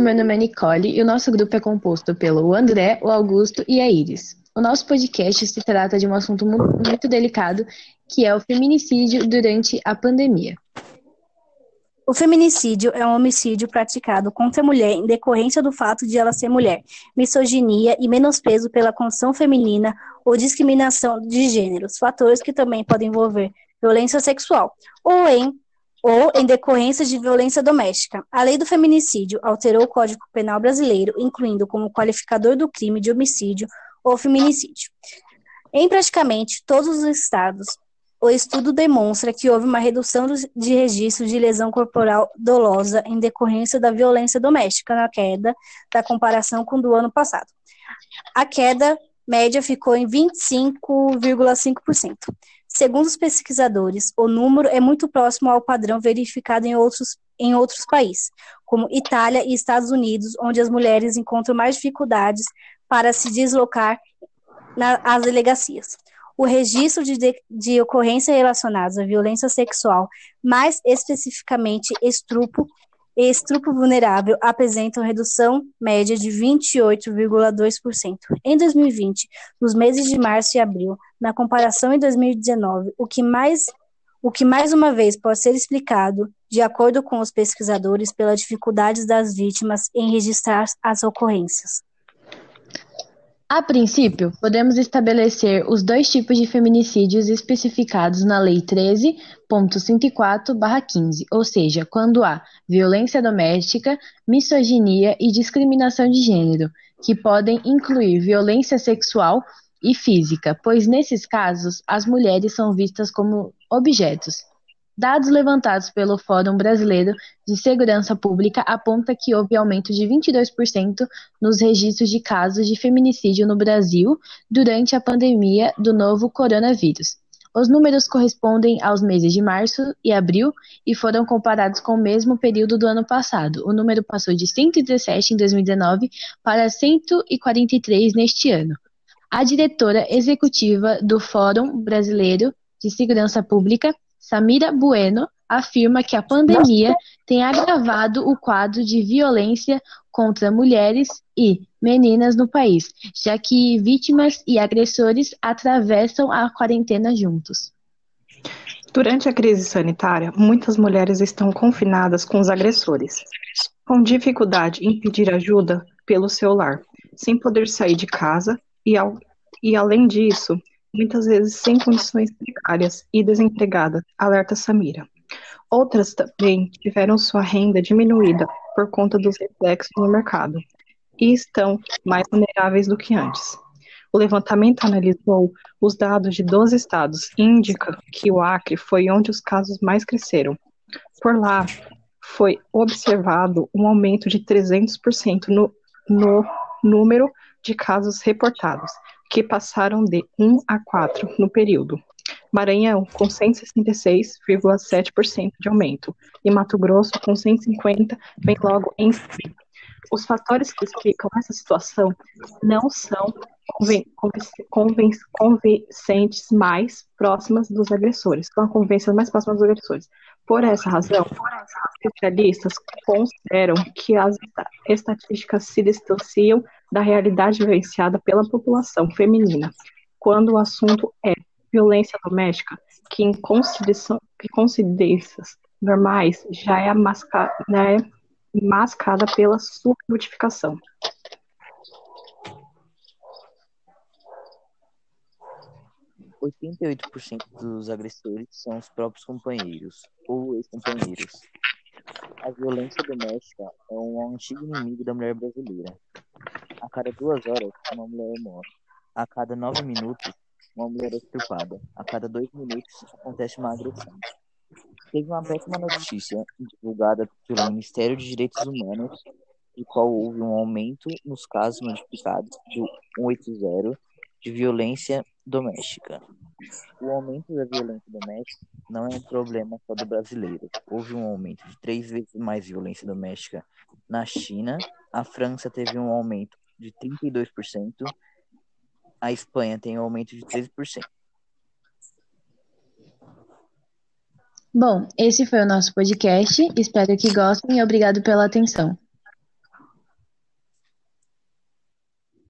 meu nome é Nicole e o nosso grupo é composto pelo André, o Augusto e a Iris. O nosso podcast se trata de um assunto muito delicado, que é o feminicídio durante a pandemia. O feminicídio é um homicídio praticado contra a mulher em decorrência do fato de ela ser mulher, misoginia e menosprezo pela condição feminina ou discriminação de gêneros, fatores que também podem envolver violência sexual, ou em ou em decorrência de violência doméstica. A lei do feminicídio alterou o Código Penal brasileiro, incluindo como qualificador do crime de homicídio ou feminicídio. Em praticamente todos os estados, o estudo demonstra que houve uma redução de registros de lesão corporal dolosa em decorrência da violência doméstica na queda da comparação com do ano passado. A queda média ficou em 25,5%. Segundo os pesquisadores, o número é muito próximo ao padrão verificado em outros, em outros países, como Itália e Estados Unidos, onde as mulheres encontram mais dificuldades para se deslocar às delegacias. O registro de, de, de ocorrências relacionadas à violência sexual, mais especificamente estupro, e estupro vulnerável apresentam redução média de 28,2%. Em 2020, nos meses de março e abril, na comparação em 2019, o que mais o que mais uma vez pode ser explicado, de acordo com os pesquisadores, pelas dificuldades das vítimas em registrar as ocorrências. A princípio, podemos estabelecer os dois tipos de feminicídios especificados na Lei 13.104/15, ou seja, quando há violência doméstica, misoginia e discriminação de gênero, que podem incluir violência sexual e física, pois nesses casos as mulheres são vistas como objetos. Dados levantados pelo Fórum Brasileiro de Segurança Pública apontam que houve aumento de 22% nos registros de casos de feminicídio no Brasil durante a pandemia do novo coronavírus. Os números correspondem aos meses de março e abril e foram comparados com o mesmo período do ano passado. O número passou de 117 em 2019 para 143 neste ano. A diretora executiva do Fórum Brasileiro de Segurança Pública, Samira Bueno afirma que a pandemia tem agravado o quadro de violência contra mulheres e meninas no país, já que vítimas e agressores atravessam a quarentena juntos. Durante a crise sanitária, muitas mulheres estão confinadas com os agressores, com dificuldade em pedir ajuda pelo celular, sem poder sair de casa e, ao, e além disso, muitas vezes sem condições precárias e desempregada, alerta Samira. Outras também tiveram sua renda diminuída por conta dos reflexos no mercado e estão mais vulneráveis do que antes. O levantamento analisou os dados de 12 estados e indica que o Acre foi onde os casos mais cresceram. Por lá, foi observado um aumento de 300% no, no número de casos reportados, que passaram de 1 a 4 no período. Maranhão, com 166,7% de aumento, e Mato Grosso, com 150%, vem logo em seguida. Os fatores que explicam essa situação não são convincentes mais próximas dos agressores, são a convivência mais próxima dos agressores. Por essa razão, especialistas consideram que as estatísticas se distanciam da realidade vivenciada pela população feminina, quando o assunto é violência doméstica, que em coincidências normais já é, masca, né, mascada pela subnotificação. 88% dos agressores são os próprios companheiros ou ex-companheiros. A violência doméstica é um antigo inimigo da mulher brasileira. A cada duas horas, uma mulher morre. A cada nove minutos, uma mulher é estrupada. A cada dois minutos, acontece uma agressão. Teve uma péssima notícia divulgada pelo Ministério de Direitos Humanos, de qual houve um aumento nos casos notificados de 180 de violência doméstica. O aumento da violência doméstica não é um problema só do brasileiro. Houve um aumento de três vezes mais violência doméstica na China. A França teve um aumento de 32%. A Espanha tem um aumento de 13%. Bom, esse foi o nosso podcast. Espero que gostem e obrigado pela atenção.